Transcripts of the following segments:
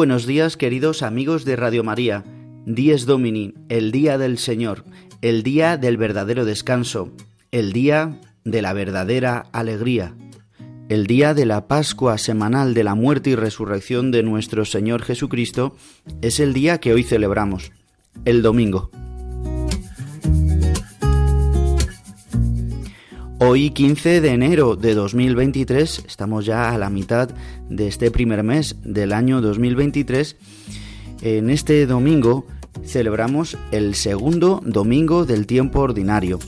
Buenos días queridos amigos de Radio María. Dies Domini, el día del Señor, el día del verdadero descanso, el día de la verdadera alegría, el día de la Pascua semanal de la muerte y resurrección de nuestro Señor Jesucristo, es el día que hoy celebramos, el domingo. Hoy 15 de enero de 2023, estamos ya a la mitad de este primer mes del año 2023. En este domingo celebramos el segundo domingo del tiempo ordinario.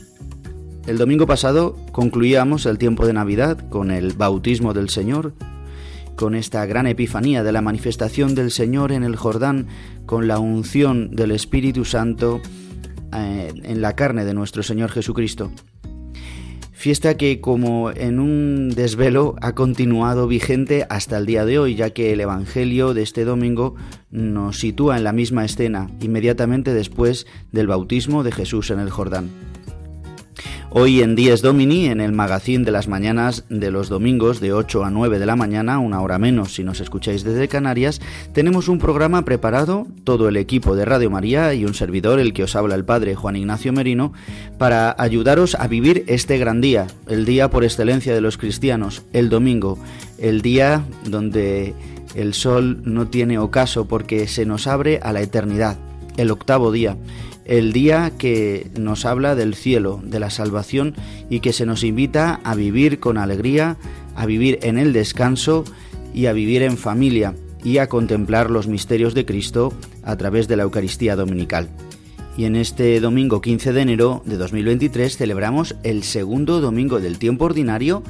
El domingo pasado concluíamos el tiempo de Navidad con el bautismo del Señor, con esta gran epifanía de la manifestación del Señor en el Jordán, con la unción del Espíritu Santo eh, en la carne de nuestro Señor Jesucristo. Fiesta que como en un desvelo ha continuado vigente hasta el día de hoy, ya que el Evangelio de este domingo nos sitúa en la misma escena, inmediatamente después del bautismo de Jesús en el Jordán. Hoy en Dies Domini, en el magazín de las mañanas de los domingos de 8 a 9 de la mañana, una hora menos si nos escucháis desde Canarias, tenemos un programa preparado, todo el equipo de Radio María y un servidor, el que os habla el padre Juan Ignacio Merino, para ayudaros a vivir este gran día, el día por excelencia de los cristianos, el domingo, el día donde el sol no tiene ocaso porque se nos abre a la eternidad, el octavo día el día que nos habla del cielo, de la salvación y que se nos invita a vivir con alegría, a vivir en el descanso y a vivir en familia y a contemplar los misterios de Cristo a través de la Eucaristía Dominical. Y en este domingo 15 de enero de 2023 celebramos el segundo domingo del tiempo ordinario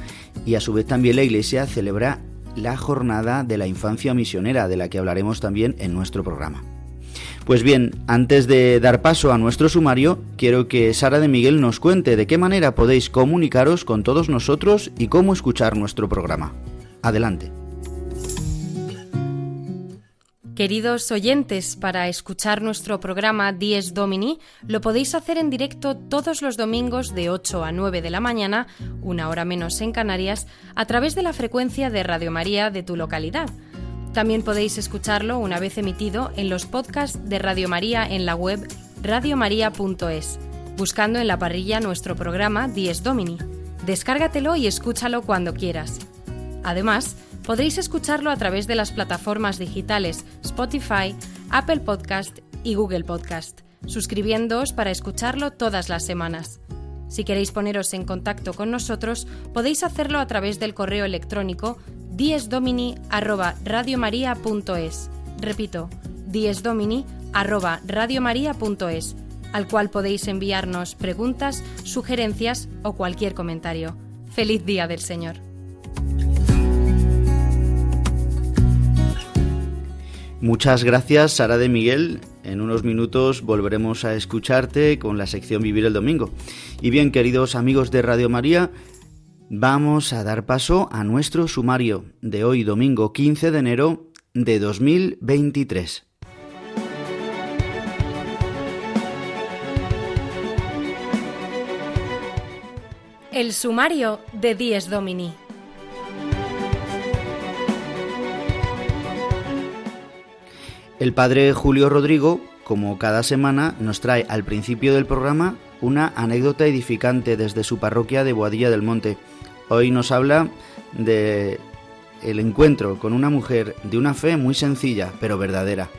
y a su vez también la Iglesia celebra la jornada de la infancia misionera de la que hablaremos también en nuestro programa. Pues bien, antes de dar paso a nuestro sumario, quiero que Sara de Miguel nos cuente de qué manera podéis comunicaros con todos nosotros y cómo escuchar nuestro programa. Adelante. Queridos oyentes, para escuchar nuestro programa Dies Domini lo podéis hacer en directo todos los domingos de 8 a 9 de la mañana, una hora menos en Canarias, a través de la frecuencia de Radio María de tu localidad también podéis escucharlo una vez emitido en los podcasts de Radio María en la web radiomaria.es, buscando en la parrilla nuestro programa Dies Domini. Descárgatelo y escúchalo cuando quieras. Además, podréis escucharlo a través de las plataformas digitales Spotify, Apple Podcast y Google Podcast, suscribiendoos para escucharlo todas las semanas. Si queréis poneros en contacto con nosotros, podéis hacerlo a través del correo electrónico diesdomini@radiomaria.es. Repito, diesdomini@radiomaria.es, al cual podéis enviarnos preguntas, sugerencias o cualquier comentario. Feliz día del Señor. Muchas gracias, Sara de Miguel. En unos minutos volveremos a escucharte con la sección Vivir el Domingo. Y bien, queridos amigos de Radio María, Vamos a dar paso a nuestro sumario de hoy domingo 15 de enero de 2023. El sumario de Dies Domini. El padre Julio Rodrigo, como cada semana, nos trae al principio del programa una anécdota edificante desde su parroquia de Boadilla del Monte Hoy nos habla de el encuentro con una mujer de una fe muy sencilla, pero verdadera.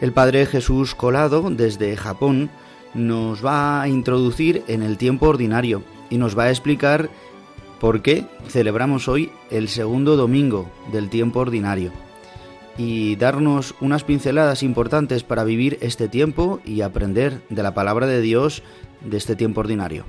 El Padre Jesús Colado, desde Japón, nos va a introducir en el tiempo ordinario y nos va a explicar por qué celebramos hoy el segundo domingo del tiempo ordinario y darnos unas pinceladas importantes para vivir este tiempo y aprender de la palabra de Dios de este tiempo ordinario.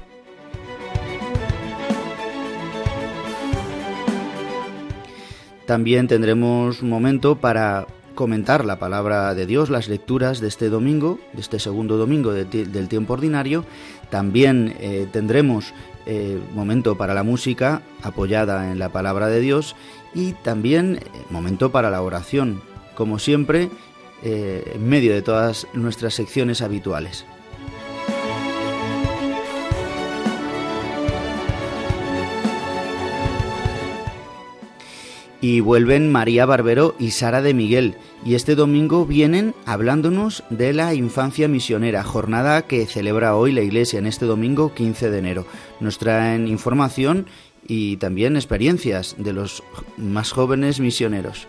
También tendremos un momento para comentar la palabra de Dios, las lecturas de este domingo, de este segundo domingo del tiempo ordinario. También eh, tendremos eh, momento para la música apoyada en la palabra de Dios y también eh, momento para la oración, como siempre, en medio de todas nuestras secciones habituales. y vuelven María Barbero y Sara de Miguel. Y este domingo vienen hablándonos de la infancia misionera, jornada que celebra hoy la Iglesia en este domingo 15 de enero. Nos traen información y también experiencias de los más jóvenes misioneros.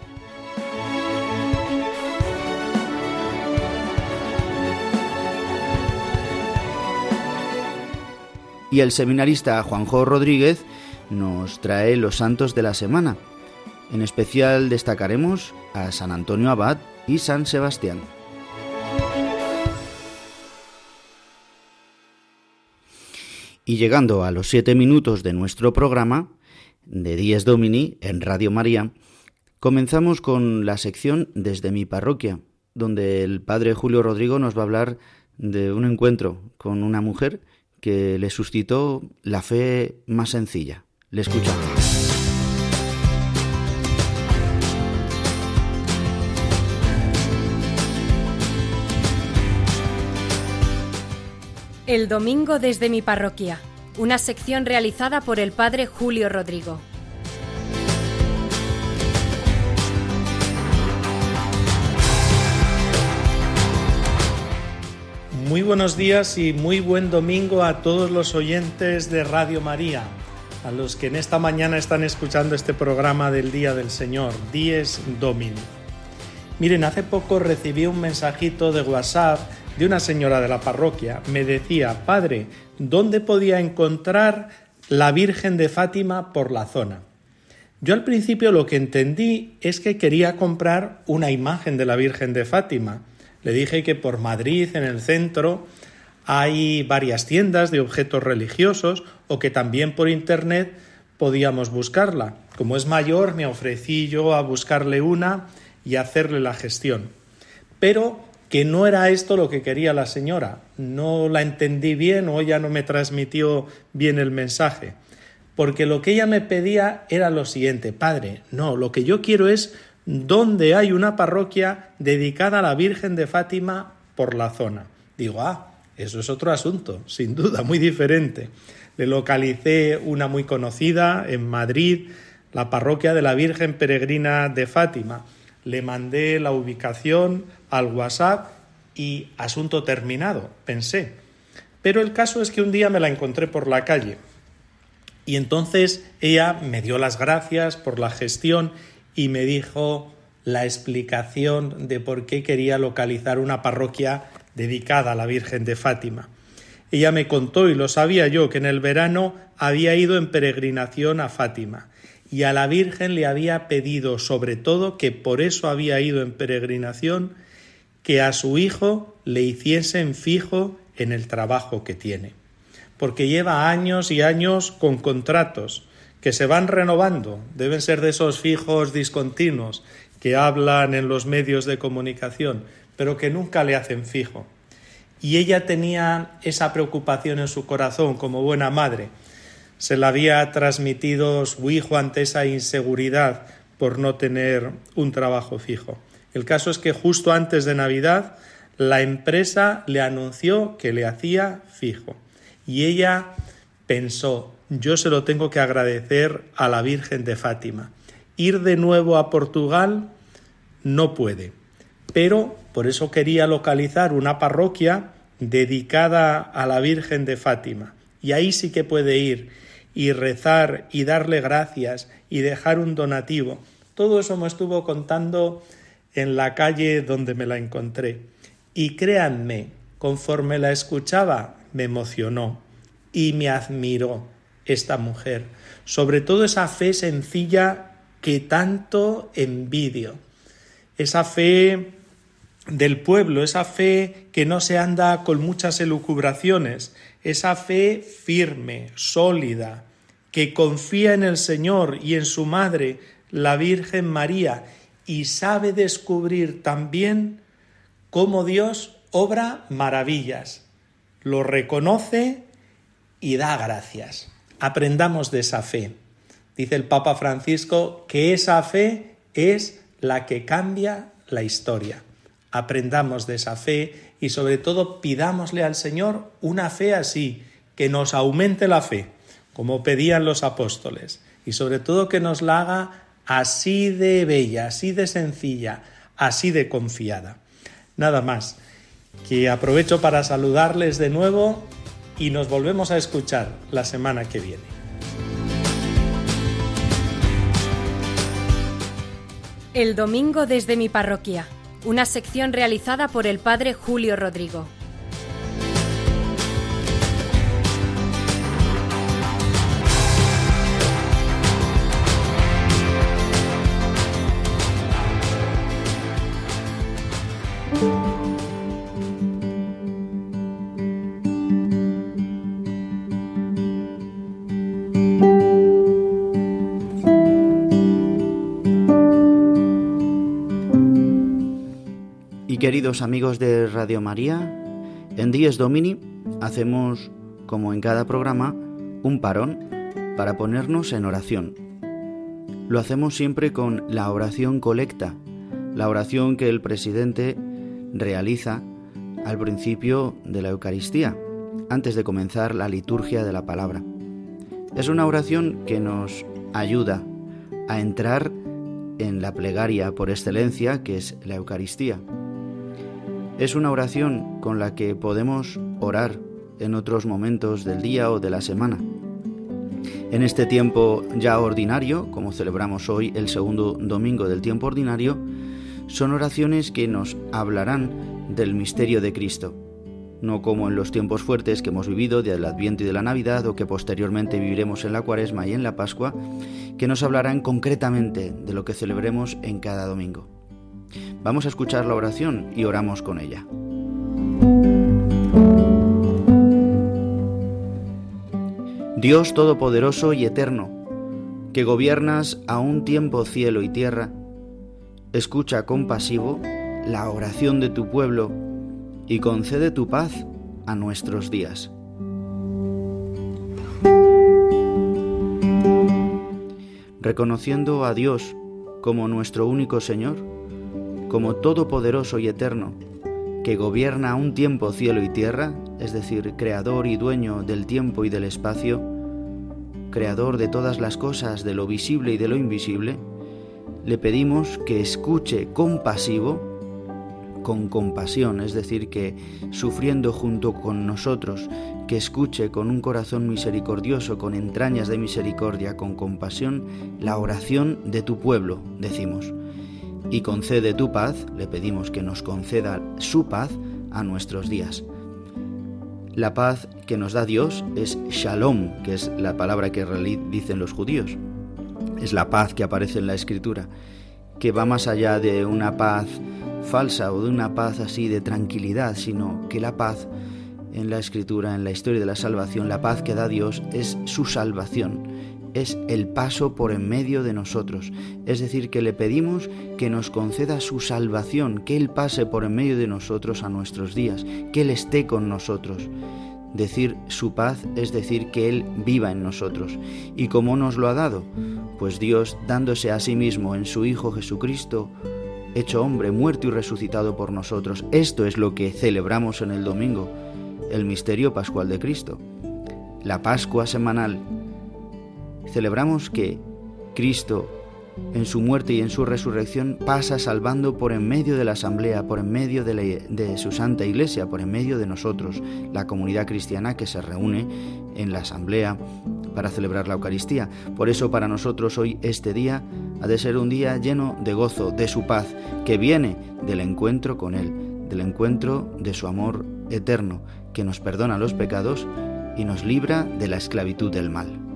Y el seminarista Juanjo Rodríguez nos trae los santos de la semana. En especial destacaremos a San Antonio Abad y San Sebastián. Y llegando a los siete minutos de nuestro programa, de Dies Domini en Radio María, comenzamos con la sección Desde mi parroquia, donde el padre Julio Rodrigo nos va a hablar de un encuentro con una mujer que le suscitó la fe más sencilla. Le escuchamos. El domingo desde mi parroquia, una sección realizada por el padre Julio Rodrigo. Muy buenos días y muy buen domingo a todos los oyentes de Radio María, a los que en esta mañana están escuchando este programa del Día del Señor, Dies Domini. Miren, hace poco recibí un mensajito de WhatsApp de una señora de la parroquia. Me decía, padre, ¿dónde podía encontrar la Virgen de Fátima por la zona? Yo al principio lo que entendí es que quería comprar una imagen de la Virgen de Fátima. Le dije que por Madrid, en el centro, hay varias tiendas de objetos religiosos o que también por Internet podíamos buscarla. Como es mayor, me ofrecí yo a buscarle una y hacerle la gestión. Pero que no era esto lo que quería la señora. No la entendí bien o ella no me transmitió bien el mensaje. Porque lo que ella me pedía era lo siguiente, padre, no, lo que yo quiero es dónde hay una parroquia dedicada a la Virgen de Fátima por la zona. Digo, ah, eso es otro asunto, sin duda, muy diferente. Le localicé una muy conocida en Madrid, la parroquia de la Virgen Peregrina de Fátima. Le mandé la ubicación al WhatsApp y asunto terminado, pensé. Pero el caso es que un día me la encontré por la calle y entonces ella me dio las gracias por la gestión y me dijo la explicación de por qué quería localizar una parroquia dedicada a la Virgen de Fátima. Ella me contó, y lo sabía yo, que en el verano había ido en peregrinación a Fátima y a la Virgen le había pedido sobre todo que por eso había ido en peregrinación que a su hijo le hiciesen fijo en el trabajo que tiene, porque lleva años y años con contratos que se van renovando, deben ser de esos fijos discontinuos que hablan en los medios de comunicación, pero que nunca le hacen fijo. Y ella tenía esa preocupación en su corazón como buena madre. Se la había transmitido su hijo ante esa inseguridad por no tener un trabajo fijo. El caso es que justo antes de Navidad la empresa le anunció que le hacía fijo y ella pensó, yo se lo tengo que agradecer a la Virgen de Fátima. Ir de nuevo a Portugal no puede, pero por eso quería localizar una parroquia dedicada a la Virgen de Fátima. Y ahí sí que puede ir y rezar y darle gracias y dejar un donativo. Todo eso me estuvo contando en la calle donde me la encontré. Y créanme, conforme la escuchaba, me emocionó y me admiró esta mujer, sobre todo esa fe sencilla que tanto envidio, esa fe del pueblo, esa fe que no se anda con muchas elucubraciones, esa fe firme, sólida, que confía en el Señor y en su Madre, la Virgen María, y sabe descubrir también cómo Dios obra maravillas, lo reconoce y da gracias. Aprendamos de esa fe. Dice el Papa Francisco que esa fe es la que cambia la historia. Aprendamos de esa fe y sobre todo pidámosle al Señor una fe así, que nos aumente la fe, como pedían los apóstoles, y sobre todo que nos la haga así de bella, así de sencilla, así de confiada. Nada más, que aprovecho para saludarles de nuevo y nos volvemos a escuchar la semana que viene. El domingo desde mi parroquia, una sección realizada por el padre Julio Rodrigo. Queridos amigos de Radio María, en Dies Domini hacemos, como en cada programa, un parón para ponernos en oración. Lo hacemos siempre con la oración colecta, la oración que el presidente realiza al principio de la Eucaristía, antes de comenzar la liturgia de la palabra. Es una oración que nos ayuda a entrar en la plegaria por excelencia que es la Eucaristía. Es una oración con la que podemos orar en otros momentos del día o de la semana. En este tiempo ya ordinario, como celebramos hoy el segundo domingo del tiempo ordinario, son oraciones que nos hablarán del misterio de Cristo, no como en los tiempos fuertes que hemos vivido del Adviento y de la Navidad o que posteriormente viviremos en la Cuaresma y en la Pascua, que nos hablarán concretamente de lo que celebremos en cada domingo. Vamos a escuchar la oración y oramos con ella. Dios Todopoderoso y Eterno, que gobiernas a un tiempo cielo y tierra, escucha compasivo la oración de tu pueblo y concede tu paz a nuestros días. Reconociendo a Dios como nuestro único Señor, como todopoderoso y eterno, que gobierna un tiempo cielo y tierra, es decir, creador y dueño del tiempo y del espacio, creador de todas las cosas, de lo visible y de lo invisible, le pedimos que escuche compasivo, con compasión, es decir, que sufriendo junto con nosotros, que escuche con un corazón misericordioso, con entrañas de misericordia, con compasión, la oración de tu pueblo, decimos y concede tu paz, le pedimos que nos conceda su paz a nuestros días. La paz que nos da Dios es shalom, que es la palabra que dicen los judíos. Es la paz que aparece en la escritura, que va más allá de una paz falsa o de una paz así de tranquilidad, sino que la paz en la escritura, en la historia de la salvación, la paz que da Dios es su salvación, es el paso por en medio de nosotros. Es decir, que le pedimos que nos conceda su salvación, que Él pase por en medio de nosotros a nuestros días, que Él esté con nosotros. Decir su paz es decir que Él viva en nosotros. ¿Y cómo nos lo ha dado? Pues Dios dándose a sí mismo en su Hijo Jesucristo, hecho hombre, muerto y resucitado por nosotros. Esto es lo que celebramos en el domingo, el misterio pascual de Cristo. La Pascua semanal celebramos que Cristo, en su muerte y en su resurrección, pasa salvando por en medio de la asamblea, por en medio de, su santa iglesia, por en medio de nosotros, la comunidad cristiana que se reúne en la asamblea para celebrar la Eucaristía. Por eso para nosotros hoy este día ha de ser un día lleno de gozo, de su paz, que viene del encuentro con Él, del encuentro de su amor eterno, que nos perdona los pecados y nos libra de la esclavitud del mal.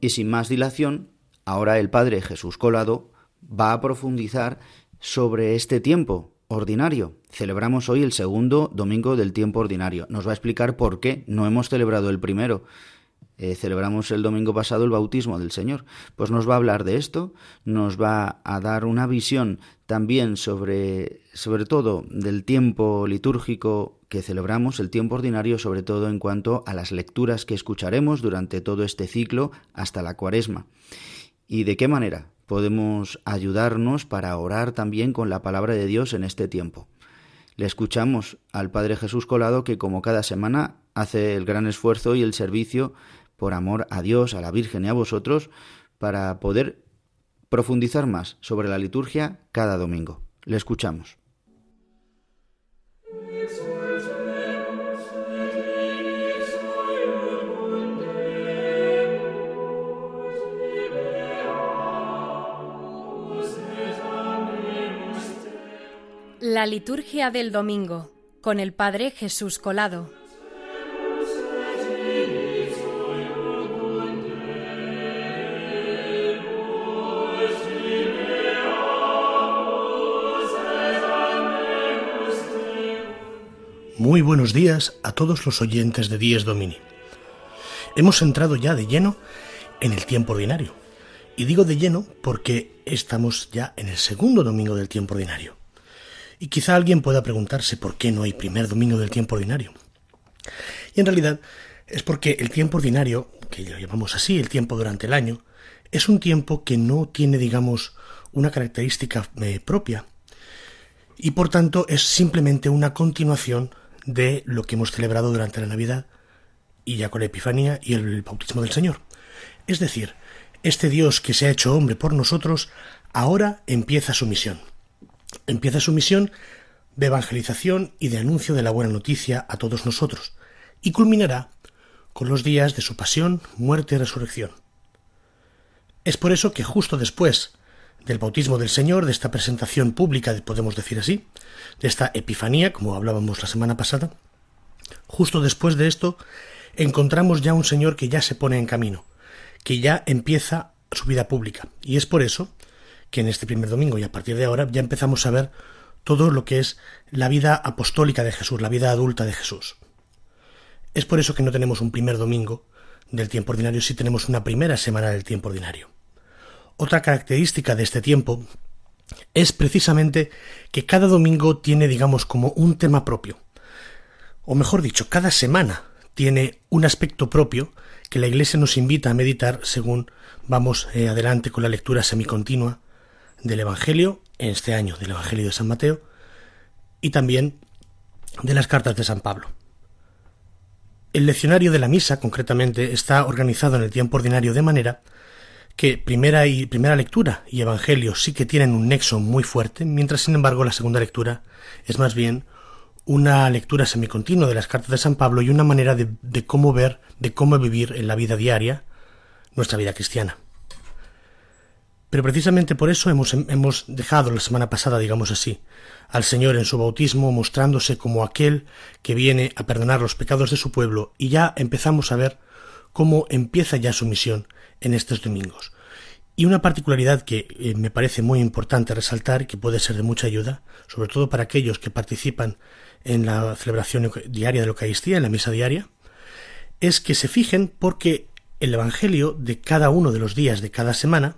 Y sin más dilación, ahora el Padre Jesús Colado va a profundizar sobre este tiempo ordinario. Celebramos hoy el segundo domingo del tiempo ordinario. Nos va a explicar por qué no hemos celebrado el primero. Eh, celebramos el domingo pasado el bautismo del Señor. Pues nos va a hablar de esto, nos va a dar una visión también sobre, sobre todo del tiempo litúrgico que celebramos, el tiempo ordinario, sobre todo en cuanto a las lecturas que escucharemos durante todo este ciclo hasta la cuaresma. ¿Y de qué manera podemos ayudarnos para orar también con la palabra de Dios en este tiempo? Le escuchamos al Padre Jesús Colado que como cada semana hace el gran esfuerzo y el servicio por amor a Dios, a la Virgen y a vosotros para poder profundizar más sobre la liturgia cada domingo. Le escuchamos. La liturgia del domingo con el Padre Jesús Colado. Muy buenos días a todos los oyentes de Dies Domini. Hemos entrado ya de lleno en el tiempo ordinario. Y digo de lleno porque estamos ya en el segundo domingo del tiempo ordinario. Y quizá alguien pueda preguntarse por qué no hay primer domingo del tiempo ordinario. Y en realidad es porque el tiempo ordinario, que lo llamamos así, el tiempo durante el año, es un tiempo que no tiene, digamos, una característica eh, propia. Y por tanto es simplemente una continuación de lo que hemos celebrado durante la Navidad y ya con la Epifanía y el bautismo del Señor. Es decir, este Dios que se ha hecho hombre por nosotros ahora empieza su misión. Empieza su misión de evangelización y de anuncio de la buena noticia a todos nosotros, y culminará con los días de su pasión, muerte y resurrección. Es por eso que justo después del bautismo del Señor, de esta presentación pública, podemos decir así, de esta epifanía, como hablábamos la semana pasada, justo después de esto encontramos ya un Señor que ya se pone en camino, que ya empieza su vida pública. Y es por eso que en este primer domingo y a partir de ahora ya empezamos a ver todo lo que es la vida apostólica de Jesús, la vida adulta de Jesús. Es por eso que no tenemos un primer domingo del tiempo ordinario, si tenemos una primera semana del tiempo ordinario. Otra característica de este tiempo es precisamente que cada domingo tiene, digamos, como un tema propio. O mejor dicho, cada semana tiene un aspecto propio que la Iglesia nos invita a meditar según vamos eh, adelante con la lectura semicontinua del Evangelio, en este año del Evangelio de San Mateo, y también de las cartas de San Pablo. El leccionario de la misa, concretamente, está organizado en el tiempo ordinario de manera que primera y primera lectura y evangelio sí que tienen un nexo muy fuerte, mientras sin embargo la segunda lectura es más bien una lectura semicontinua de las cartas de San Pablo y una manera de, de cómo ver, de cómo vivir en la vida diaria nuestra vida cristiana. Pero precisamente por eso hemos, hemos dejado la semana pasada, digamos así, al Señor en su bautismo mostrándose como aquel que viene a perdonar los pecados de su pueblo y ya empezamos a ver cómo empieza ya su misión en estos domingos. Y una particularidad que eh, me parece muy importante resaltar, que puede ser de mucha ayuda, sobre todo para aquellos que participan en la celebración diaria de la Eucaristía, en la misa diaria, es que se fijen porque el Evangelio de cada uno de los días de cada semana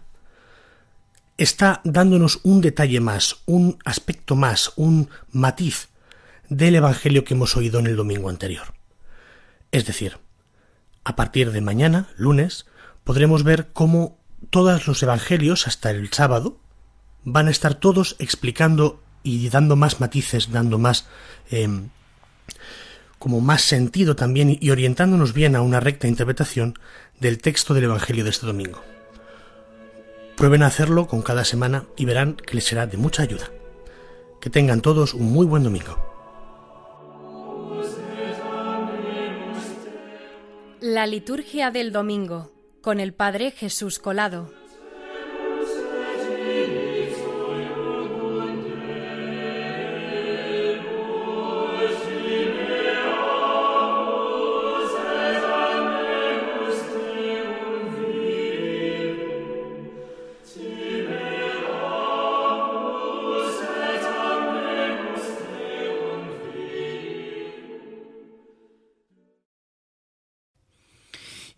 está dándonos un detalle más, un aspecto más, un matiz del Evangelio que hemos oído en el domingo anterior. Es decir, a partir de mañana, lunes, podremos ver cómo todos los Evangelios, hasta el sábado, van a estar todos explicando y dando más matices, dando más em, como más sentido también y orientándonos bien a una recta interpretación del texto del Evangelio de este domingo. Prueben a hacerlo con cada semana y verán que les será de mucha ayuda. Que tengan todos un muy buen domingo. La liturgia del domingo con el Padre Jesús Colado.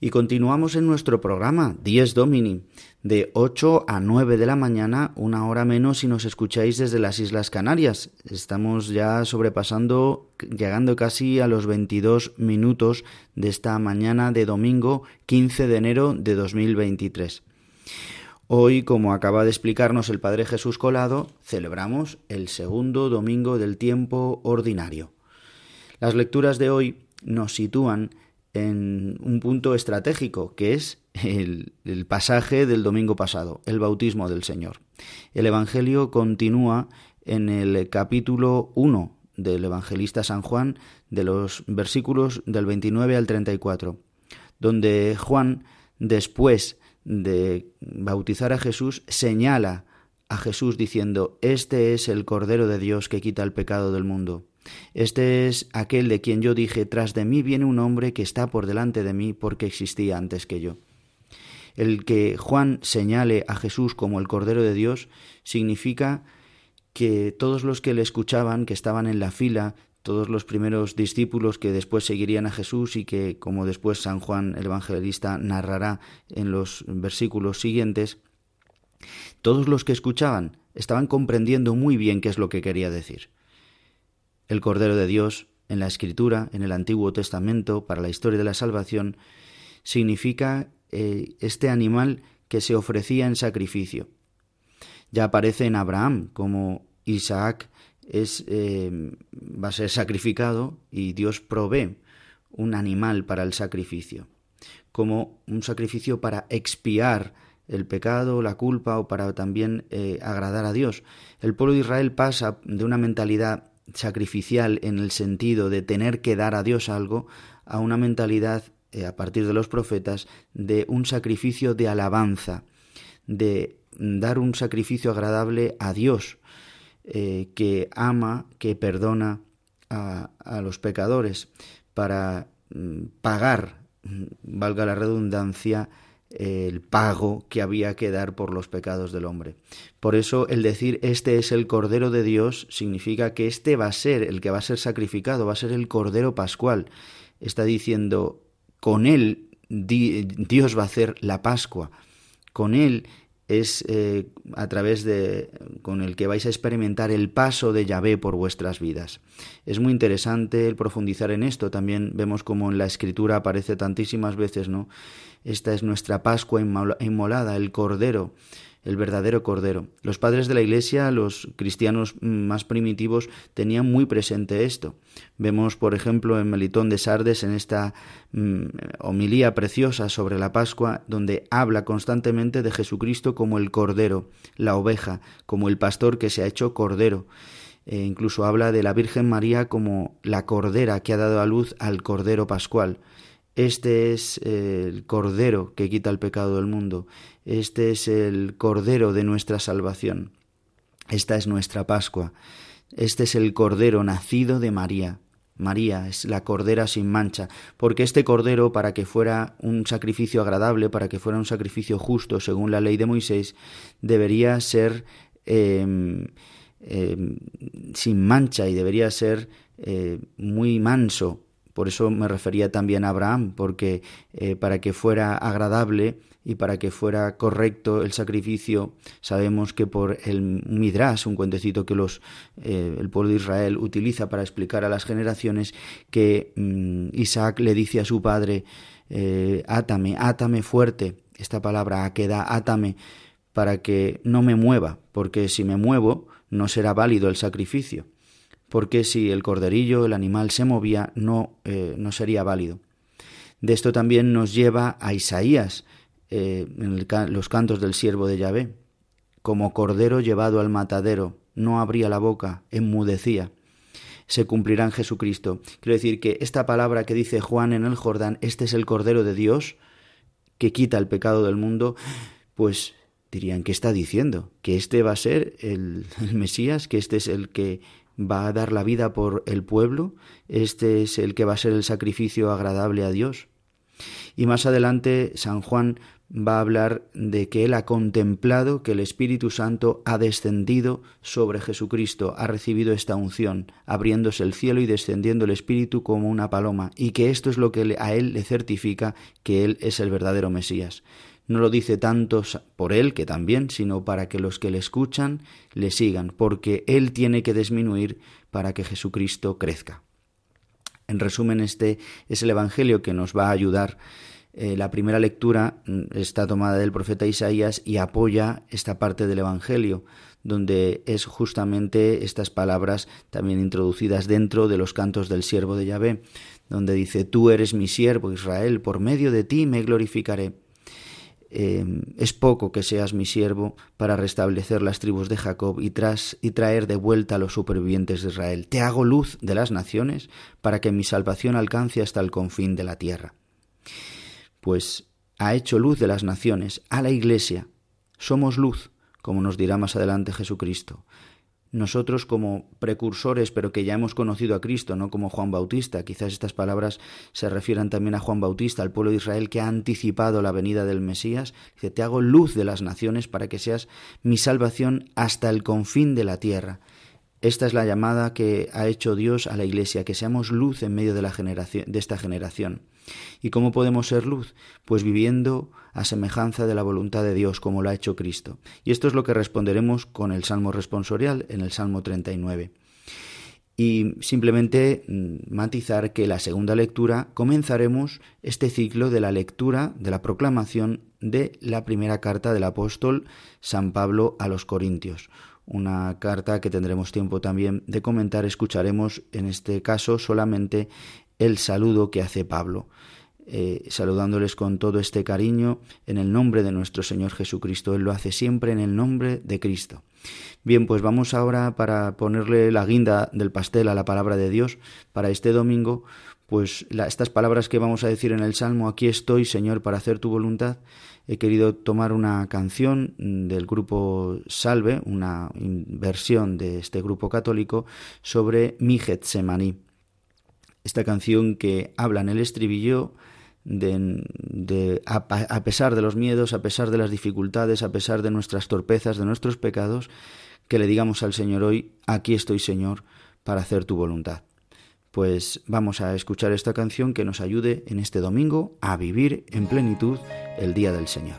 Y continuamos en nuestro programa, 10 Domini, de 8 a 9 de la mañana, una hora menos si nos escucháis desde las Islas Canarias. Estamos ya sobrepasando, llegando casi a los 22 minutos de esta mañana de domingo 15 de enero de 2023. Hoy, como acaba de explicarnos el Padre Jesús Colado, celebramos el segundo domingo del tiempo ordinario. Las lecturas de hoy nos sitúan en un punto estratégico, que es el, pasaje del domingo pasado, el bautismo del Señor. El Evangelio continúa en el capítulo 1 del evangelista San Juan, de los versículos del 29 al 34, donde Juan, después de bautizar a Jesús, señala a Jesús diciendo, Este es el Cordero de Dios que quita el pecado del mundo. Este es aquel de quien yo dije, tras de mí viene un hombre que está por delante de mí porque existía antes que yo. El que Juan señale a Jesús como el Cordero de Dios significa que todos los que le escuchaban, que estaban en la fila, todos los primeros discípulos que después seguirían a Jesús y que, como después San Juan el Evangelista narrará en los versículos siguientes, todos los que escuchaban estaban comprendiendo muy bien qué es lo que quería decir. El Cordero de Dios, en la Escritura, en el Antiguo Testamento, para la historia de la salvación, significa eh, este animal que se ofrecía en sacrificio. Ya aparece en Abraham como Isaac es, eh, va a ser sacrificado y Dios provee un animal para el sacrificio, como un sacrificio para expiar el pecado, la culpa o para también eh, agradar a Dios. El pueblo de Israel pasa de una mentalidad sacrificial en el sentido de tener que dar a Dios algo a una mentalidad eh, a partir de los profetas de un sacrificio de alabanza, de dar un sacrificio agradable a Dios, eh, que ama, que perdona a, a los pecadores, para mm, pagar, mm, valga la redundancia, el pago que había que dar por los pecados del hombre. Por eso el decir este es el Cordero de Dios significa que este va a ser el que va a ser sacrificado, va a ser el Cordero Pascual. Está diciendo, con él Dios va a hacer la Pascua, con él es eh, a través de con el que vais a experimentar el paso de Yahvé por vuestras vidas. Es muy interesante el profundizar en esto. También vemos como en la escritura aparece tantísimas veces, ¿no? Esta es nuestra Pascua inmolada, el Cordero el verdadero Cordero. Los padres de la Iglesia, los cristianos más primitivos, tenían muy presente esto. Vemos, por ejemplo, en Melitón de Sardes, en esta mm, homilía preciosa sobre la Pascua, donde habla constantemente de Jesucristo como el Cordero, la oveja, como el pastor que se ha hecho Cordero. E incluso habla de la Virgen María como la Cordera que ha dado a luz al Cordero Pascual. Este es el Cordero que quita el pecado del mundo. Este es el Cordero de nuestra salvación. Esta es nuestra Pascua. Este es el Cordero nacido de María. María es la Cordera sin mancha, porque este Cordero, para que fuera un sacrificio agradable, para que fuera un sacrificio justo según la ley de Moisés, debería ser em, em, sin mancha y debería ser eh, muy manso, por eso me refería también a Abraham, porque eh, para que fuera agradable y para que fuera correcto el sacrificio, sabemos que por el Midrash, un cuentecito que los, eh, el pueblo de Israel utiliza para explicar a las generaciones, que mm, Isaac le dice a su padre, eh, átame, átame fuerte, esta palabra queda átame, para que no me mueva, porque si me muevo no será válido el sacrificio porque si el corderillo, el animal, se movía, no, eh, no sería válido. De esto también nos lleva a Isaías, eh, en los cantos del siervo de Yahvé, como cordero llevado al matadero, no abría la boca, enmudecía. Se cumplirá en Jesucristo. Quiero decir que esta palabra que dice Juan en el Jordán, este es el Cordero de Dios que quita el pecado del mundo, pues dirían, ¿qué está diciendo? ¿Que este va a ser el, el Mesías? ¿Que este es el que va a dar la vida por el pueblo? ¿Este es el que va a ser el sacrificio agradable a Dios? Y más adelante San Juan va a hablar de que él ha contemplado que el Espíritu Santo ha descendido sobre Jesucristo, ha recibido esta unción, abriéndose el cielo y descendiendo el Espíritu como una paloma, y que esto es lo que a él le certifica que él es el verdadero Mesías. No lo dice tanto por él, que también, sino para que los que le escuchan le sigan, porque él tiene que disminuir para que Jesucristo crezca. En resumen, este es el Evangelio que nos va a ayudar. Eh, la primera lectura mm, está tomada del profeta Isaías y apoya esta parte del Evangelio, donde es justamente estas palabras también introducidas dentro de los cantos del siervo de Yahvé, donde dice, Tú eres mi siervo Israel, por medio de ti me glorificaré. Em, es poco que seas mi siervo para restablecer las tribus de Jacob y, traer de vuelta a los supervivientes de Israel. Te hago luz de las naciones para que mi salvación alcance hasta el confín de la tierra. Pues ha hecho luz de las naciones a la Iglesia. Somos luz, como nos dirá más adelante Jesucristo nosotros como precursores, pero que ya hemos conocido a Cristo, no como Juan Bautista. Quizás estas palabras se refieran también a Juan Bautista, al pueblo de Israel que ha anticipado la venida del Mesías. Dice, te hago luz de las naciones para que seas mi salvación hasta el confín de la tierra. Esta es la llamada que ha hecho Dios a la Iglesia, que seamos luz en medio de, la generación, de esta generación. ¿Y cómo podemos ser luz? Pues viviendo a semejanza de la voluntad de Dios, como lo ha hecho Cristo. Y esto es lo que responderemos con el Salmo responsorial en el Salmo 39. Y simplemente mm, matizar que la segunda lectura comenzaremos este ciclo de la lectura, de la proclamación de la primera carta del apóstol San Pablo a los Corintios. Una carta que tendremos tiempo también de comentar. Escucharemos en este caso solamente el saludo que hace Pablo, eh, saludándoles con todo este cariño en el nombre de nuestro Señor Jesucristo. Él lo hace siempre en el nombre de Cristo. Bien, pues vamos ahora para ponerle la guinda del pastel a la palabra de Dios para este domingo, pues estas palabras que vamos a decir en el Salmo, aquí estoy, Señor, para hacer tu voluntad. He querido tomar una canción del grupo Salve, una versión de este grupo católico, sobre mi Getsemaní esta canción que habla en el estribillo de, a, pesar de los miedos, a pesar de las dificultades, a pesar de nuestras torpezas, de nuestros pecados, que le digamos al Señor hoy, aquí estoy Señor, para hacer tu voluntad. Pues vamos a escuchar esta canción que nos ayude en este domingo a vivir en plenitud el día del Señor.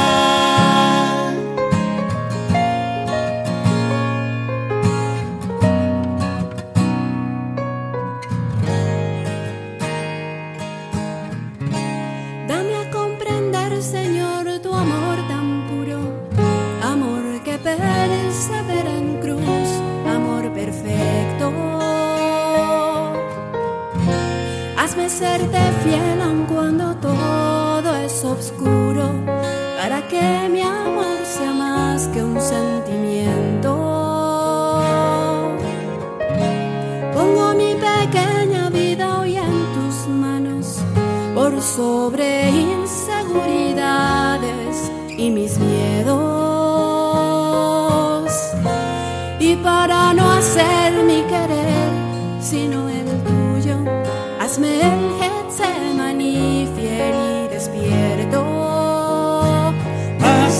Serte fiel aun cuando todo es oscuro para que mi amor sea más que un sentimiento. Pongo mi pequeña vida hoy en tus manos por sobre inseguridades y mis miedos. Y para no hacer mi querer, sino el tuyo, hazme el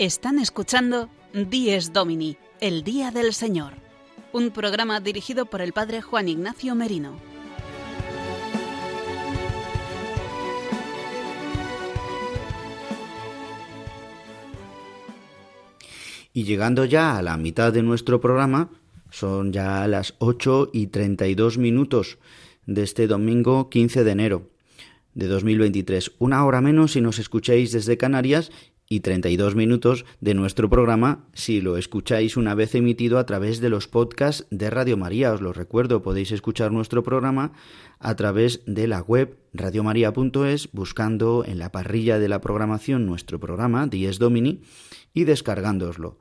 Están escuchando Dies Domini, el Día del Señor, un programa dirigido por el Padre Juan Ignacio Merino. Y llegando ya a la mitad de nuestro programa, son ya las 8 y 32 minutos de este domingo 15 de enero de 2023. Una hora menos si nos escucháis desde Canarias y 32 minutos de nuestro programa si lo escucháis una vez emitido a través de los podcasts de Radio María. Os lo recuerdo, podéis escuchar nuestro programa a través de la web radiomaria.es buscando en la parrilla de la programación nuestro programa Dies Domini y descargándoslo.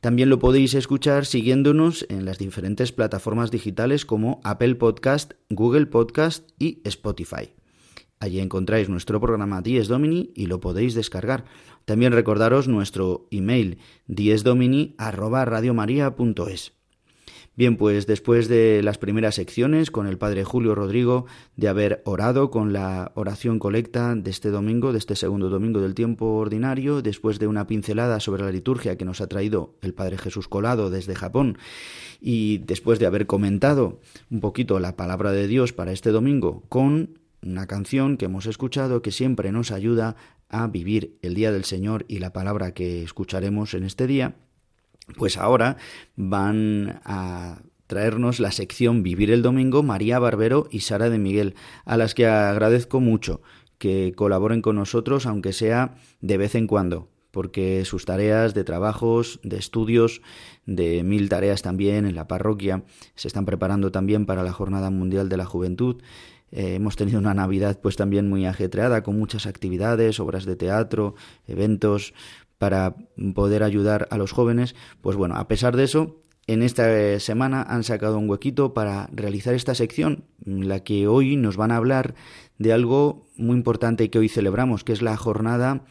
También lo podéis escuchar siguiéndonos en las diferentes plataformas digitales como Apple Podcast, Google Podcast y Spotify. Allí encontráis nuestro programa Dies Domini y lo podéis descargar. También recordaros nuestro email diesdomini@radiomaria.es. Bien, pues después de las primeras secciones con el padre Julio Rodrigo, de haber orado con la oración colecta de este domingo, de este segundo domingo del tiempo ordinario, después de una pincelada sobre la liturgia que nos ha traído el padre Jesús Colado desde Japón, y después de haber comentado un poquito la palabra de Dios para este domingo con una canción que hemos escuchado que siempre nos ayuda a vivir el día del Señor y la palabra que escucharemos en este día, pues ahora van a traernos la sección Vivir el Domingo María Barbero y Sara de Miguel, a las que agradezco mucho que colaboren con nosotros, aunque sea de vez en cuando, porque sus tareas de trabajos, de estudios, de mil tareas también en la parroquia, se están preparando también para la Jornada Mundial de la Juventud. Eh, hemos tenido una Navidad pues también muy ajetreada, con muchas actividades, obras de teatro, eventos, para poder ayudar a los jóvenes. Pues bueno, a pesar de eso, en esta semana han sacado un huequito para realizar esta sección, en la que hoy nos van a hablar de algo muy importante que hoy celebramos, que es la jornada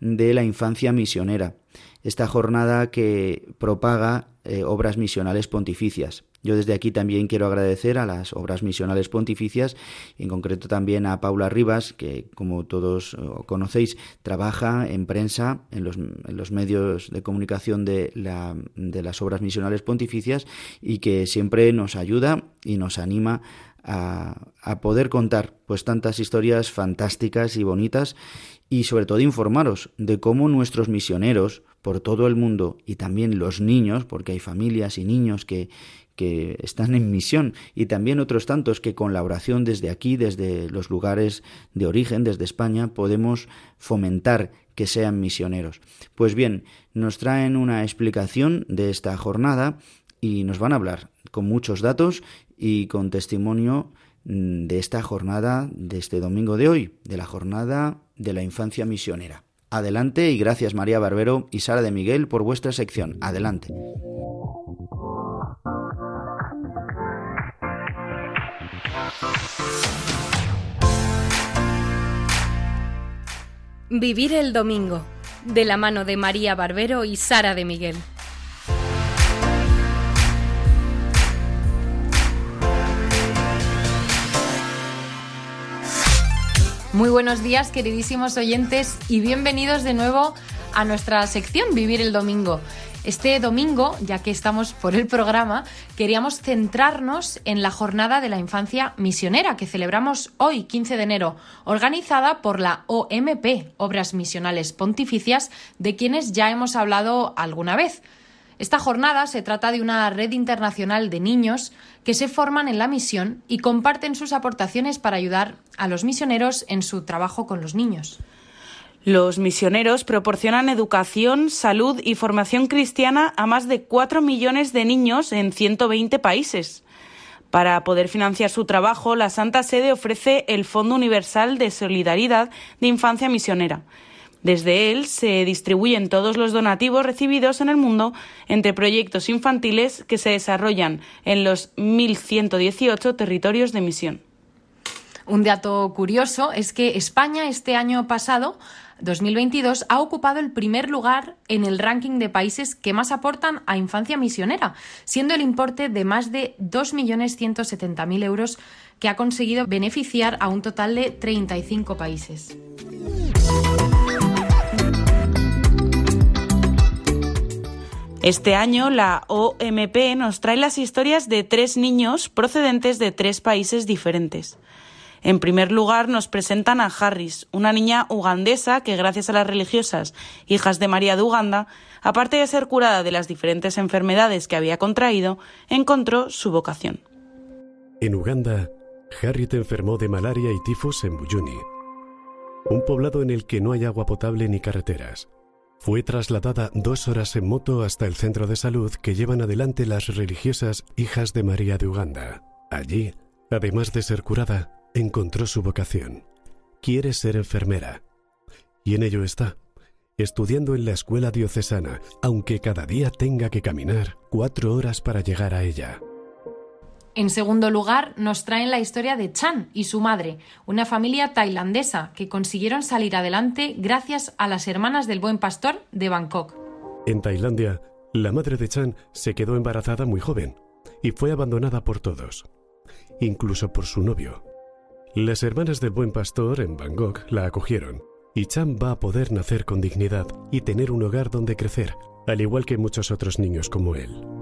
de la infancia misionera. Esta jornada que propaga eh, obras misionales pontificias. Yo desde aquí también quiero agradecer a las obras misionales pontificias, en concreto también a Paula Rivas, que como todos eh, conocéis, trabaja en prensa, en los, en los medios de comunicación de, la, de las obras misionales pontificias y que siempre nos ayuda y nos anima a, poder contar pues tantas historias fantásticas y bonitas y sobre todo informaros de cómo nuestros misioneros por todo el mundo y también los niños, porque hay familias y niños que, que están en misión y también otros tantos que con la oración desde aquí, desde los lugares de origen, desde España, podemos fomentar que sean misioneros. Pues bien, nos traen una explicación de esta jornada y nos van a hablar con muchos datos y con testimonio mm, de esta jornada de este domingo de hoy, de la jornada de la infancia misionera. Adelante y gracias María Barbero y Sara de Miguel por vuestra sección. Adelante. Vivir el domingo, de la mano de María Barbero y Sara de Miguel. Muy buenos días, queridísimos oyentes, y bienvenidos de nuevo a nuestra sección Vivir el Domingo. Este domingo, ya que estamos por el programa, queríamos centrarnos en la Jornada de la Infancia Misionera que celebramos hoy, 15 de enero, organizada por la OMP, Obras Misionales Pontificias, de quienes ya hemos hablado alguna vez. Esta jornada se trata de una red internacional de niños que se forman en la misión y comparten sus aportaciones para ayudar a los misioneros en su trabajo con los niños. Los misioneros proporcionan educación, salud y formación cristiana a más de 4 millones de niños en 120 países. Para poder financiar su trabajo, la Santa Sede ofrece el Fondo Universal de Solidaridad de Infancia Misionera. Desde él se distribuyen todos los donativos recibidos en el mundo entre proyectos infantiles que se desarrollan en los 1.118 territorios de misión. Un dato curioso es que España este año pasado 2022 ha ocupado el primer lugar en el ranking de países que más aportan a infancia misionera, siendo el importe de más de 2.170.000 euros que ha conseguido beneficiar a un total de 35 países. Este año la OMP nos trae las historias de tres niños procedentes de tres países diferentes. En primer lugar, nos presentan a Harris, una niña ugandesa que, gracias a las religiosas hijas de María de Uganda, aparte de ser curada de las diferentes enfermedades que había contraído, encontró su vocación. En Uganda, Harriet enfermó de malaria y tifus en Buyuni, un poblado en el que no hay agua potable ni carreteras. Fue trasladada dos horas en moto hasta el centro de salud que llevan adelante las religiosas hijas de María de Uganda. Allí, además de ser curada, encontró su vocación. Quiere ser enfermera. Y en ello está, estudiando en la escuela diocesana, aunque cada día tenga que caminar cuatro horas para llegar a ella. En segundo lugar, nos traen la historia de Chan y su madre, una familia tailandesa que consiguieron salir adelante gracias a las hermanas del buen pastor de Bangkok. En Tailandia, la madre de Chan se quedó embarazada muy joven y fue abandonada por todos, incluso por su novio. Las hermanas del buen pastor en Bangkok la acogieron y Chan va a poder nacer con dignidad y tener un hogar donde crecer, al igual que muchos otros niños como él.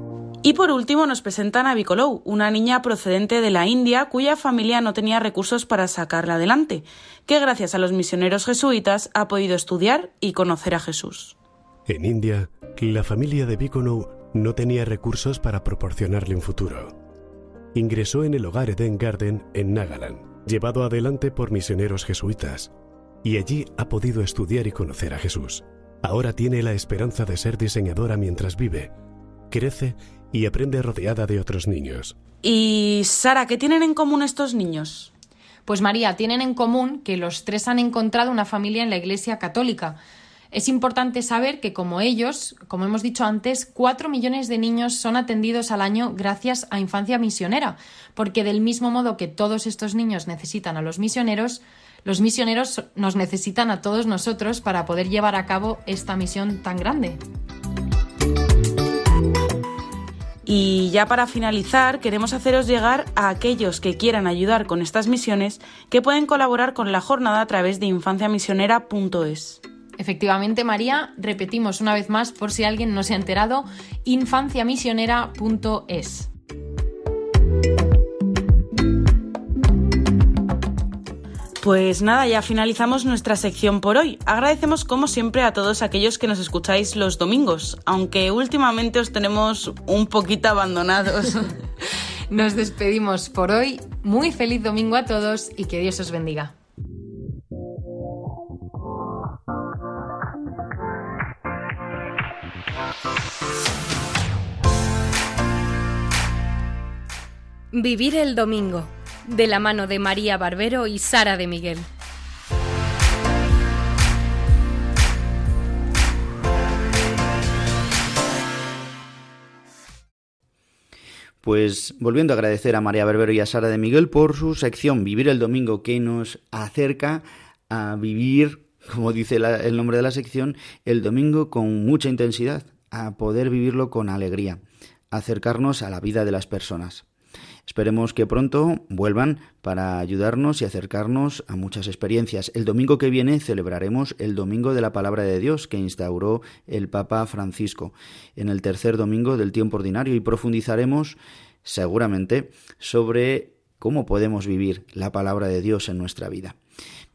Y por último nos presentan a Bicolou, una niña procedente de la India cuya familia no tenía recursos para sacarla adelante, que gracias a los misioneros jesuitas ha podido estudiar y conocer a Jesús. En India, la familia de Bicolou no tenía recursos para proporcionarle un futuro. Ingresó en el hogar Eden Garden en Nagaland, llevado adelante por misioneros jesuitas, y allí ha podido estudiar y conocer a Jesús. Ahora tiene la esperanza de ser diseñadora mientras vive, crece y aprende rodeada de otros niños. Y Sara, ¿qué tienen en común estos niños? Pues María, tienen en común que los tres han encontrado una familia en la Iglesia Católica. Es importante saber que, como ellos, como hemos dicho antes, cuatro millones de niños son atendidos al año gracias a Infancia Misionera, porque del mismo modo que todos estos niños necesitan a los misioneros, los misioneros nos necesitan a todos nosotros para poder llevar a cabo esta misión tan grande. Y ya para finalizar, queremos haceros llegar a aquellos que quieran ayudar con estas misiones que pueden colaborar con la jornada a través de infanciamisionera.es. Efectivamente, María, repetimos una vez más por si alguien no se ha enterado, infanciamisionera.es. Pues nada, ya finalizamos nuestra sección por hoy. Agradecemos como siempre a todos aquellos que nos escucháis los domingos, aunque últimamente os tenemos un poquito abandonados. Nos despedimos por hoy. Muy feliz domingo a todos y que Dios os bendiga. Vivir el domingo, de la mano de María Barbero y Sara de Miguel. Pues volviendo a agradecer a María Barbero y a Sara de Miguel por su sección Vivir el Domingo que nos acerca a vivir como dice el nombre de la sección, el domingo con mucha intensidad, a poder vivirlo con alegría, acercarnos a la vida de las personas. Esperemos que pronto vuelvan para ayudarnos y acercarnos a muchas experiencias. El domingo que viene celebraremos el Domingo de la Palabra de Dios que instauró el Papa Francisco en el tercer domingo del tiempo ordinario y profundizaremos seguramente sobre cómo podemos vivir la palabra de Dios en nuestra vida.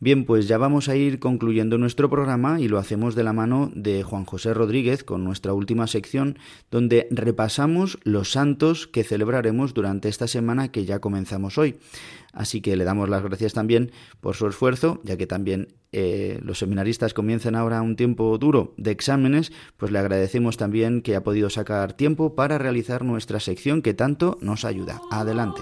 Bien, pues ya vamos a ir concluyendo nuestro programa y lo hacemos de la mano de Juan José Rodríguez con nuestra última sección donde repasamos los santos que celebraremos durante esta semana que ya comenzamos hoy. Así que le damos las gracias también por su esfuerzo, ya que también eh, los seminaristas comienzan ahora un tiempo duro de exámenes, pues le agradecemos también que ha podido sacar tiempo para realizar nuestra sección que tanto nos ayuda. Adelante.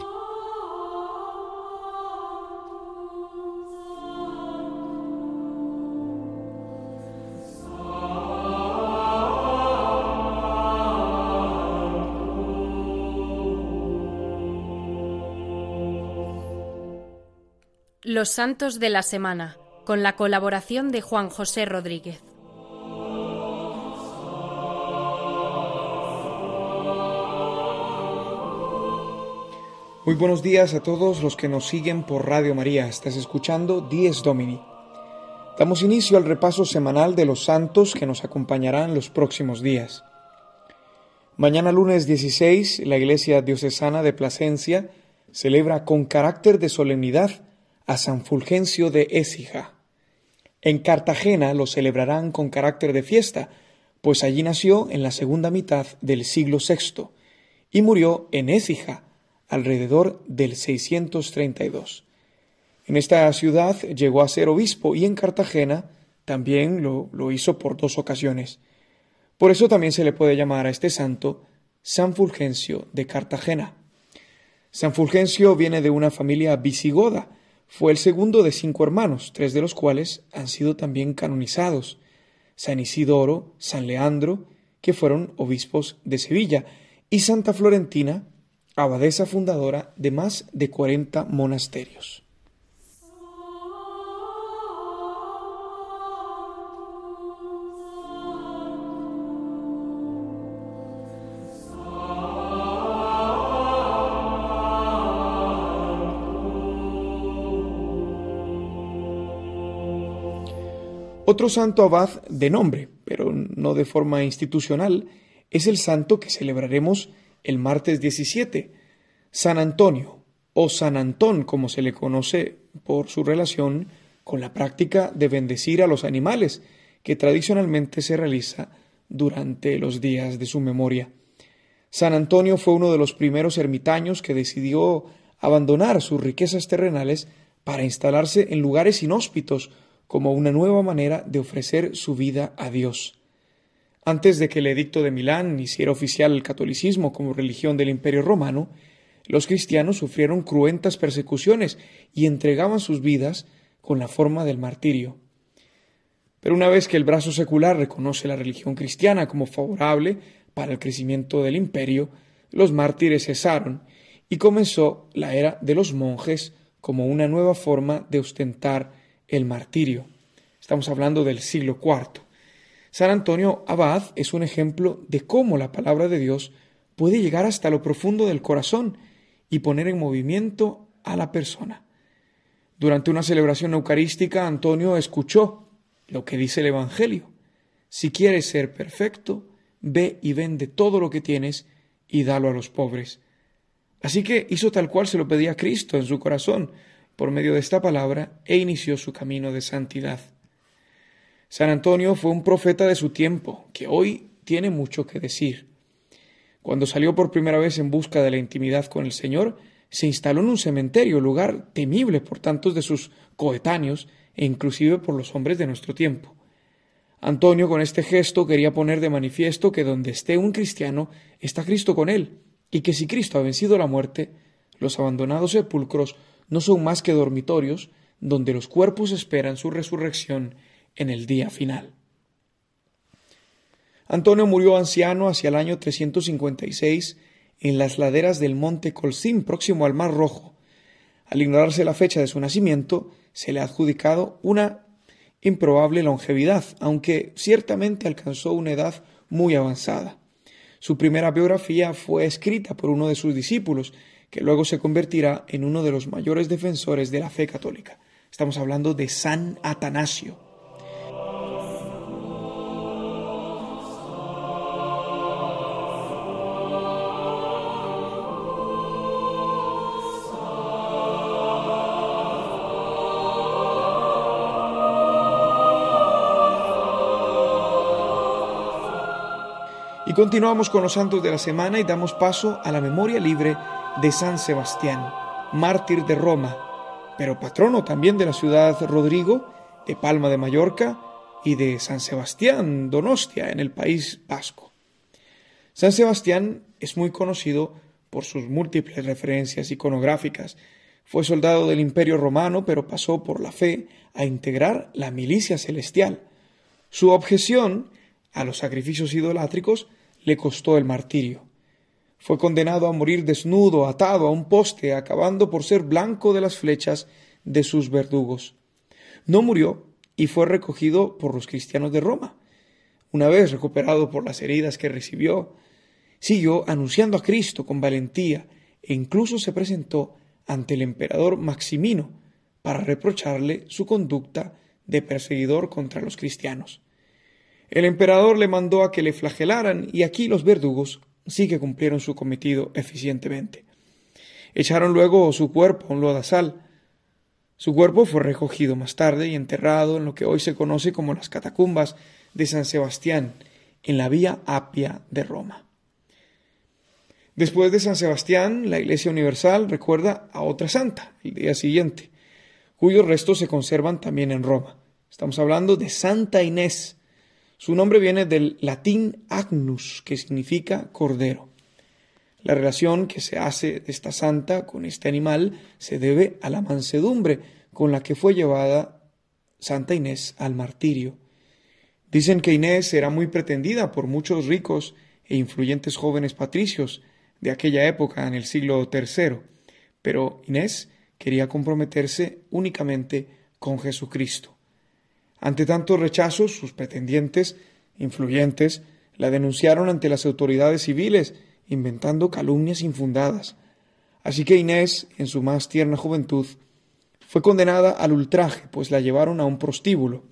Los Santos de la Semana, con la colaboración de Juan José Rodríguez. Muy buenos días a todos los que nos siguen por Radio María. Estás escuchando Dies Domini. Damos inicio al repaso semanal de los santos que nos acompañarán los próximos días. Mañana lunes 16, la Iglesia Diocesana de Plasencia celebra con carácter de solemnidad a San Fulgencio de Écija. En Cartagena lo celebrarán con carácter de fiesta, pues allí nació en la segunda mitad del siglo VI y murió en Écija alrededor del 632. En esta ciudad llegó a ser obispo y en Cartagena también lo, lo hizo por dos ocasiones. Por eso también se le puede llamar a este santo San Fulgencio de Cartagena. San Fulgencio viene de una familia visigoda, fue el segundo de cinco hermanos, tres de los cuales han sido también canonizados, San Isidoro, San Leandro, que fueron obispos de Sevilla, y Santa Florentina, abadesa fundadora de más de cuarenta monasterios. Otro santo abad de nombre, pero no de forma institucional, es el santo que celebraremos el martes 17, San Antonio, o San Antón, como se le conoce por su relación con la práctica de bendecir a los animales, que tradicionalmente se realiza durante los días de su memoria. San Antonio fue uno de los primeros ermitaños que decidió abandonar sus riquezas terrenales para instalarse en lugares inhóspitos como una nueva manera de ofrecer su vida a Dios. Antes de que el edicto de Milán hiciera oficial el catolicismo como religión del Imperio romano, los cristianos sufrieron cruentas persecuciones y entregaban sus vidas con la forma del martirio. Pero una vez que el brazo secular reconoce la religión cristiana como favorable para el crecimiento del imperio, los mártires cesaron y comenzó la era de los monjes como una nueva forma de ostentar el martirio. Estamos hablando del siglo IV. San Antonio Abad es un ejemplo de cómo la palabra de Dios puede llegar hasta lo profundo del corazón y poner en movimiento a la persona. Durante una celebración eucarística, Antonio escuchó lo que dice el Evangelio. Si quieres ser perfecto, ve y vende todo lo que tienes y dalo a los pobres. Así que hizo tal cual se lo pedía Cristo en su corazón, por medio de esta palabra e inició su camino de santidad. San Antonio fue un profeta de su tiempo, que hoy tiene mucho que decir. Cuando salió por primera vez en busca de la intimidad con el Señor, se instaló en un cementerio, lugar temible por tantos de sus coetáneos e inclusive por los hombres de nuestro tiempo. Antonio con este gesto quería poner de manifiesto que donde esté un cristiano está Cristo con él, y que si Cristo ha vencido la muerte, los abandonados sepulcros no son más que dormitorios donde los cuerpos esperan su resurrección en el día final. Antonio murió anciano hacia el año 356 en las laderas del monte Colcín, próximo al Mar Rojo. Al ignorarse la fecha de su nacimiento, se le ha adjudicado una improbable longevidad, aunque ciertamente alcanzó una edad muy avanzada. Su primera biografía fue escrita por uno de sus discípulos, que luego se convertirá en uno de los mayores defensores de la fe católica. Estamos hablando de San Atanasio. Y continuamos con los santos de la semana y damos paso a la memoria libre de San Sebastián, mártir de Roma, pero patrono también de la ciudad Rodrigo, de Palma de Mallorca y de San Sebastián, Donostia, en el país vasco. San Sebastián es muy conocido por sus múltiples referencias iconográficas. Fue soldado del Imperio Romano, pero pasó por la fe a integrar la milicia celestial. Su objeción a los sacrificios idolátricos le costó el martirio. Fue condenado a morir desnudo, atado a un poste, acabando por ser blanco de las flechas de sus verdugos. No murió y fue recogido por los cristianos de Roma. Una vez recuperado por las heridas que recibió, siguió anunciando a Cristo con valentía e incluso se presentó ante el emperador Maximino para reprocharle su conducta de perseguidor contra los cristianos. El emperador le mandó a que le flagelaran y aquí los verdugos sí que cumplieron su cometido eficientemente. Echaron luego su cuerpo a un lodazal. Su cuerpo fue recogido más tarde y enterrado en lo que hoy se conoce como las catacumbas de San Sebastián, en la Vía Apia de Roma. Después de San Sebastián, la Iglesia Universal recuerda a otra santa el día siguiente, cuyos restos se conservan también en Roma. Estamos hablando de Santa Inés, su nombre viene del latín agnus, que significa cordero. La relación que se hace de esta santa con este animal se debe a la mansedumbre con la que fue llevada Santa Inés al martirio. Dicen que Inés era muy pretendida por muchos ricos e influyentes jóvenes patricios de aquella época en el siglo III, pero Inés quería comprometerse únicamente con Jesucristo. Ante tantos rechazos, sus pretendientes influyentes la denunciaron ante las autoridades civiles, inventando calumnias infundadas. Así que Inés, en su más tierna juventud, fue condenada al ultraje, pues la llevaron a un prostíbulo,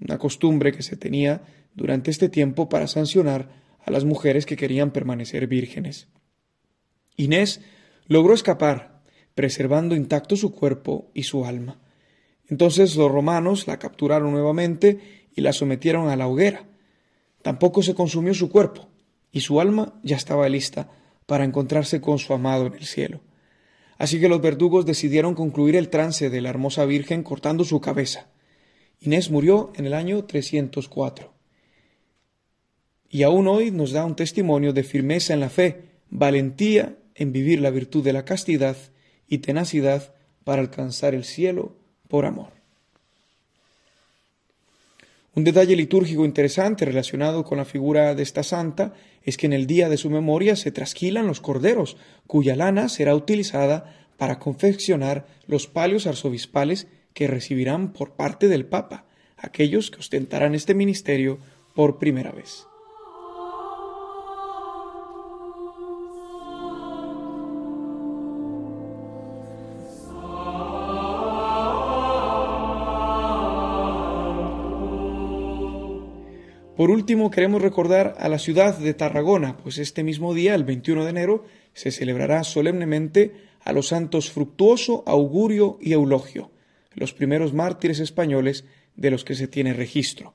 una costumbre que se tenía durante este tiempo para sancionar a las mujeres que querían permanecer vírgenes. Inés logró escapar, preservando intacto su cuerpo y su alma. Entonces los romanos la capturaron nuevamente y la sometieron a la hoguera. Tampoco se consumió su cuerpo, y su alma ya estaba lista para encontrarse con su amado en el cielo. Así que los verdugos decidieron concluir el trance de la hermosa Virgen cortando su cabeza. Inés murió en el año 304. Y aún hoy nos da un testimonio de firmeza en la fe, valentía en vivir la virtud de la castidad y tenacidad para alcanzar el cielo por amor. Un detalle litúrgico interesante relacionado con la figura de esta santa es que en el día de su memoria se trasquilan los corderos, cuya lana será utilizada para confeccionar los palios arzobispales que recibirán por parte del Papa aquellos que ostentarán este ministerio por primera vez. Por último, queremos recordar a la ciudad de Tarragona, pues este mismo día, el 21 de enero, se celebrará solemnemente a los santos Fructuoso, Augurio y Eulogio, los primeros mártires españoles de los que se tiene registro.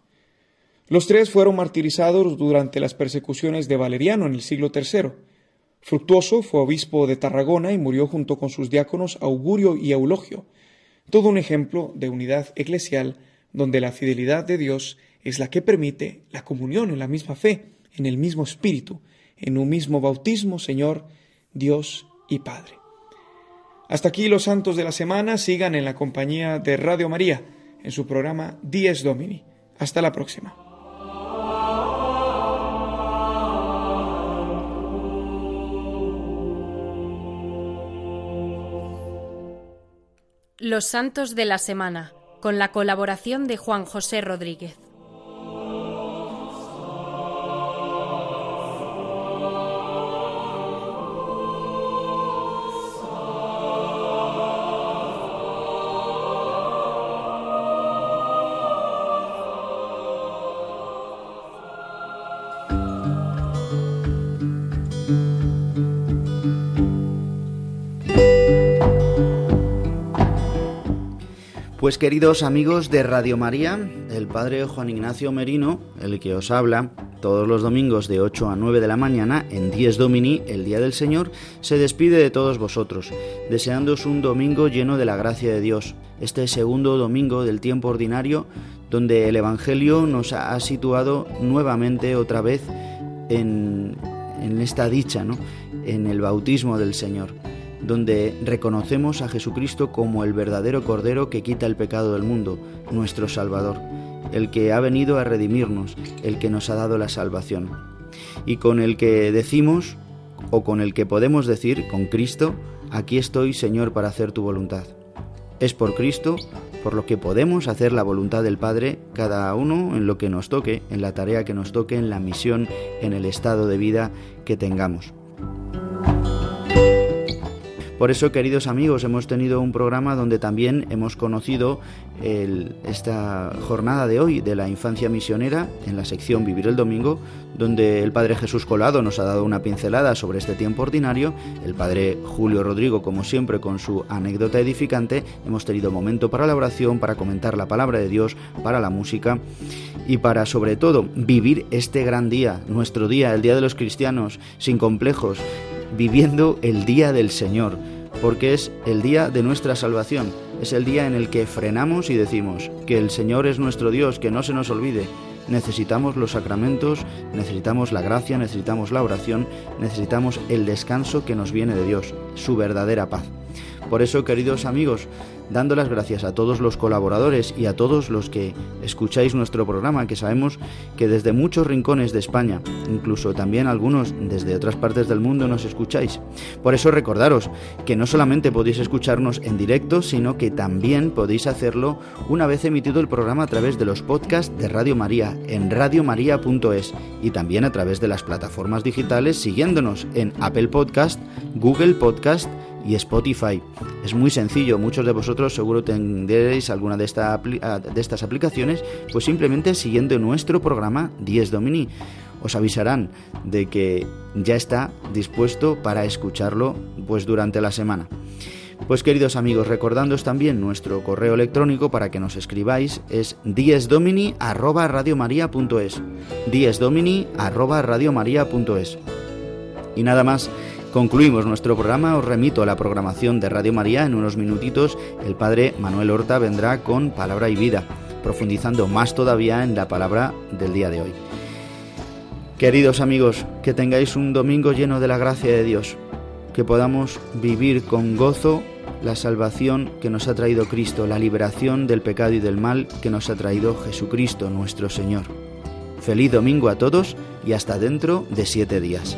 Los tres fueron martirizados durante las persecuciones de Valeriano en el siglo III. Fructuoso fue obispo de Tarragona y murió junto con sus diáconos Augurio y Eulogio, todo un ejemplo de unidad eclesial donde la fidelidad de Dios es la que permite la comunión en la misma fe, en el mismo espíritu, en un mismo bautismo, Señor, Dios y Padre. Hasta aquí los santos de la semana, sigan en la compañía de Radio María, en su programa Dies Domini. Hasta la próxima. Los santos de la semana con la colaboración de Juan José Rodríguez. Pues queridos amigos de Radio María, el Padre Juan Ignacio Merino, el que os habla todos los domingos de 8 a 9 de la mañana en 10 Domini, el Día del Señor, se despide de todos vosotros, deseándoos un domingo lleno de la gracia de Dios, este segundo domingo del tiempo ordinario, donde el Evangelio nos ha situado nuevamente otra vez en, en esta dicha, ¿no? en el bautismo del Señor donde reconocemos a Jesucristo como el verdadero Cordero que quita el pecado del mundo, nuestro Salvador, el que ha venido a redimirnos, el que nos ha dado la salvación, y con el que decimos, o con el que podemos decir, con Cristo, aquí estoy, Señor, para hacer tu voluntad. Es por Cristo por lo que podemos hacer la voluntad del Padre, cada uno en lo que nos toque, en la tarea que nos toque, en la misión, en el estado de vida que tengamos. Por eso, queridos amigos, hemos tenido un programa donde también hemos conocido esta jornada de hoy de la infancia misionera en la sección Vivir el Domingo, donde el Padre Jesús Colado nos ha dado una pincelada sobre este tiempo ordinario, el Padre Julio Rodrigo, como siempre, con su anécdota edificante, hemos tenido momento para la oración, para comentar la palabra de Dios, para la música y para, sobre todo, vivir este gran día, nuestro día, el Día de los Cristianos, sin complejos, viviendo el día del Señor, porque es el día de nuestra salvación, es el día en el que frenamos y decimos que el Señor es nuestro Dios, que no se nos olvide. Necesitamos los sacramentos, necesitamos la gracia, necesitamos la oración, necesitamos el descanso que nos viene de Dios, su verdadera paz. Por eso, queridos amigos, dando las gracias a todos los colaboradores y a todos los que escucháis nuestro programa, que sabemos que desde muchos rincones de España, incluso también algunos desde otras partes del mundo nos escucháis. Por eso recordaros que no solamente podéis escucharnos en directo, sino que también podéis hacerlo una vez emitido el programa a través de los podcasts de Radio María en radiomaria.es y también a través de las plataformas digitales siguiéndonos en Apple Podcast, Google Podcast, y Spotify. Es muy sencillo, muchos de vosotros seguro tendréis alguna de, de estas aplicaciones, pues simplemente siguiendo nuestro programa 10 Domini. Os avisarán de que ya está dispuesto para escucharlo pues durante la semana. Pues queridos amigos, recordándoos también nuestro correo electrónico para que nos escribáis es diesdomini@radiomaria.es. diesdomini@radiomaria.es. Y nada más, Concluimos nuestro programa, os remito a la programación de Radio María. En unos minutitos el Padre Manuel Horta vendrá con Palabra y Vida, profundizando más todavía en la palabra del día de hoy. Queridos amigos, que tengáis un domingo lleno de la gracia de Dios, que podamos vivir con gozo la salvación que nos ha traído Cristo, la liberación del pecado y del mal que nos ha traído Jesucristo nuestro Señor. Feliz domingo a todos y hasta dentro de siete días.